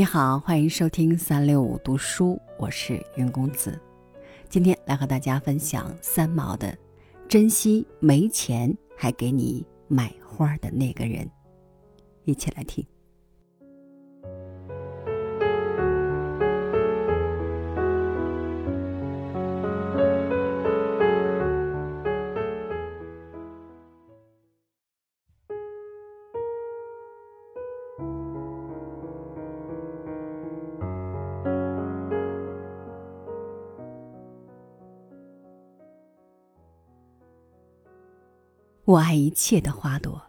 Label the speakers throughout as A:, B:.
A: 你好，欢迎收听三六五读书，我是云公子。今天来和大家分享三毛的《珍惜没钱还给你买花的那个人》，一起来听。我爱一切的花朵，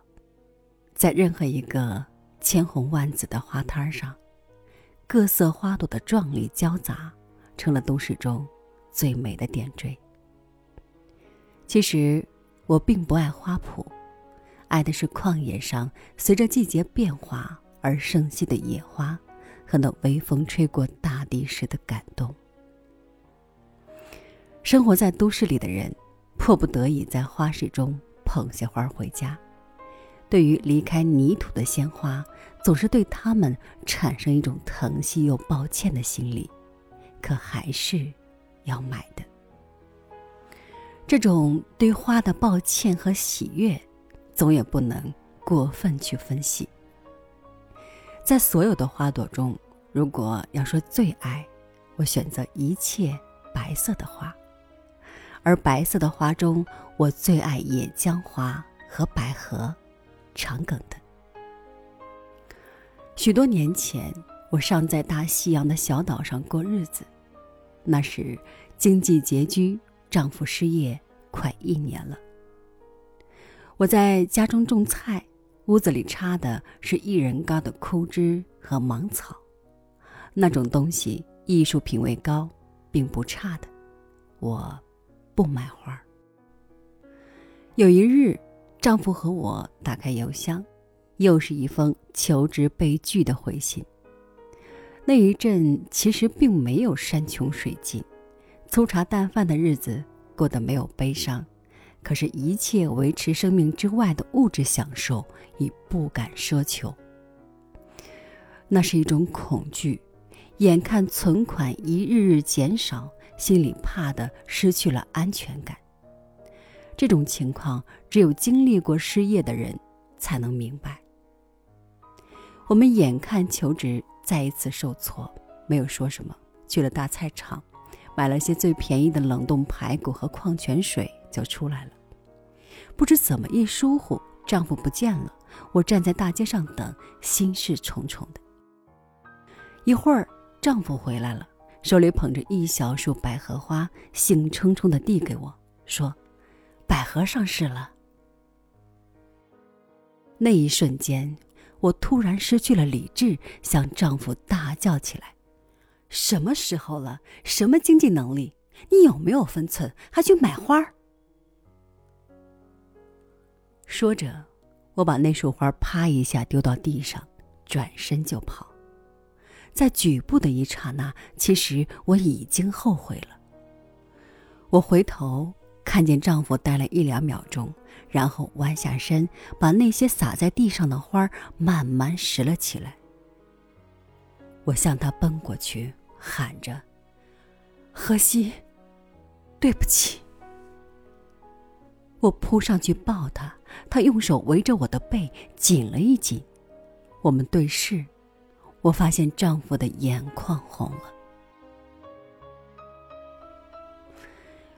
A: 在任何一个千红万紫的花摊上，各色花朵的壮丽交杂，成了都市中最美的点缀。其实，我并不爱花圃，爱的是旷野上随着季节变化而生息的野花，和那微风吹过大地时的感动。生活在都市里的人，迫不得已在花市中。捧些花回家，对于离开泥土的鲜花，总是对他们产生一种疼惜又抱歉的心理，可还是要买的。这种对花的抱歉和喜悦，总也不能过分去分析。在所有的花朵中，如果要说最爱，我选择一切白色的花。而白色的花中，我最爱野姜花和百合，长梗的。许多年前，我尚在大西洋的小岛上过日子，那时经济拮据，丈夫失业快一年了。我在家中种菜，屋子里插的是一人高的枯枝和芒草，那种东西艺术品味高，并不差的。我。不买花。有一日，丈夫和我打开邮箱，又是一封求职被拒的回信。那一阵其实并没有山穷水尽，粗茶淡饭的日子过得没有悲伤，可是，一切维持生命之外的物质享受已不敢奢求。那是一种恐惧，眼看存款一日日减少。心里怕的失去了安全感。这种情况只有经历过失业的人才能明白。我们眼看求职再一次受挫，没有说什么，去了大菜场，买了些最便宜的冷冻排骨和矿泉水，就出来了。不知怎么一疏忽，丈夫不见了。我站在大街上等，心事重重的。一会儿，丈夫回来了。手里捧着一小束百合花，兴冲冲的递给我，说：“百合上市了。”那一瞬间，我突然失去了理智，向丈夫大叫起来：“什么时候了？什么经济能力？你有没有分寸？还去买花？”说着，我把那束花啪一下丢到地上，转身就跑。在举步的一刹那，其实我已经后悔了。我回头看见丈夫呆了一两秒钟，然后弯下身，把那些洒在地上的花慢慢拾了起来。我向他奔过去，喊着：“荷西，对不起。”我扑上去抱他，他用手围着我的背紧了一紧，我们对视。我发现丈夫的眼眶红了。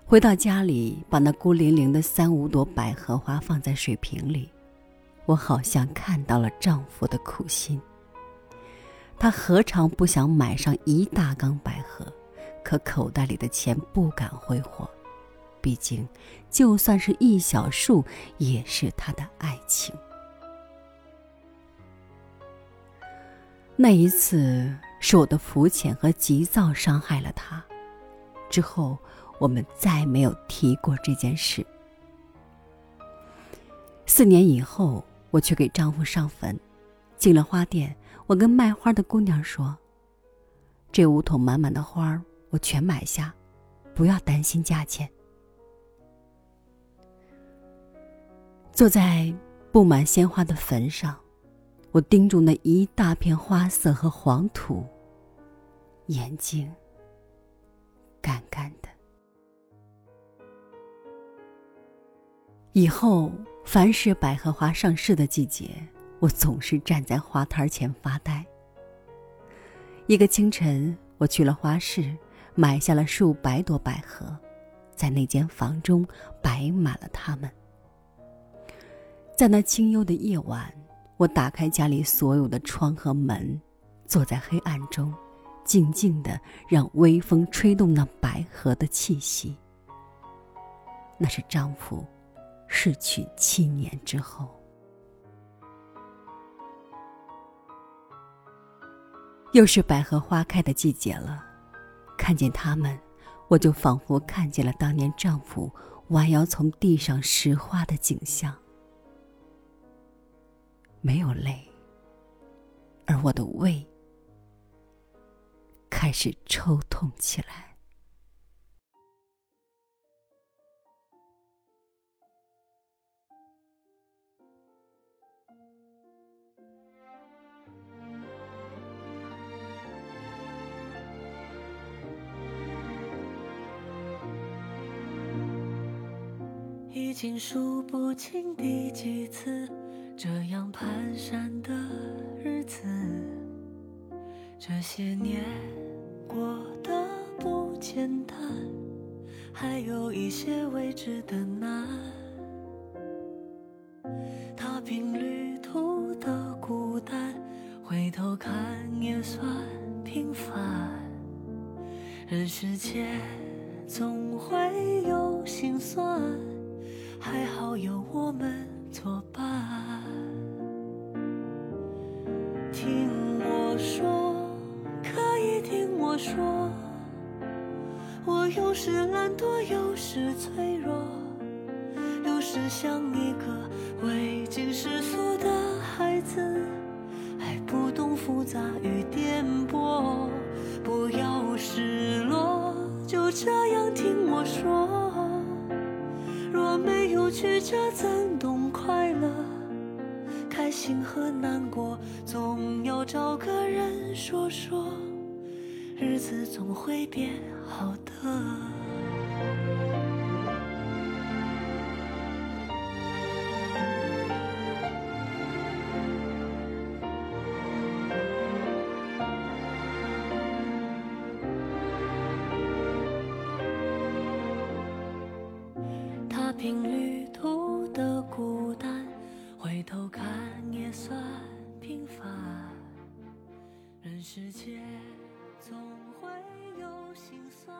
A: 回到家里，把那孤零零的三五朵百合花放在水瓶里，我好像看到了丈夫的苦心。他何尝不想买上一大缸百合，可口袋里的钱不敢挥霍，毕竟，就算是一小束，也是他的爱情。那一次是我的肤浅和急躁伤害了他，之后我们再没有提过这件事。四年以后，我去给丈夫上坟，进了花店，我跟卖花的姑娘说：“这五桶满满的花，我全买下，不要担心价钱。”坐在布满鲜花的坟上。我盯住那一大片花色和黄土，眼睛干干的。以后，凡是百合花上市的季节，我总是站在花摊前发呆。一个清晨，我去了花市，买下了数百朵百合，在那间房中摆满了它们。在那清幽的夜晚。我打开家里所有的窗和门，坐在黑暗中，静静的让微风吹动那百合的气息。那是丈夫逝去七年之后。又是百合花开的季节了，看见它们，我就仿佛看见了当年丈夫弯腰从地上拾花的景象。没有泪，而我的胃开始抽痛起来。
B: 已经数不清第几次。这样蹒跚的日子，这些年过得不简单，还有一些未知的难。踏平旅途的孤单，回头看也算平凡。人世间总会有时懒惰，有时脆弱，有时像一个未经世俗的孩子，还不懂复杂与颠簸。不要失落，就这样听我说，若没有曲折，怎懂快乐？开心和难过，总要找个人说说，日子总会变好的。回头看也算平凡，人世间总会有心酸。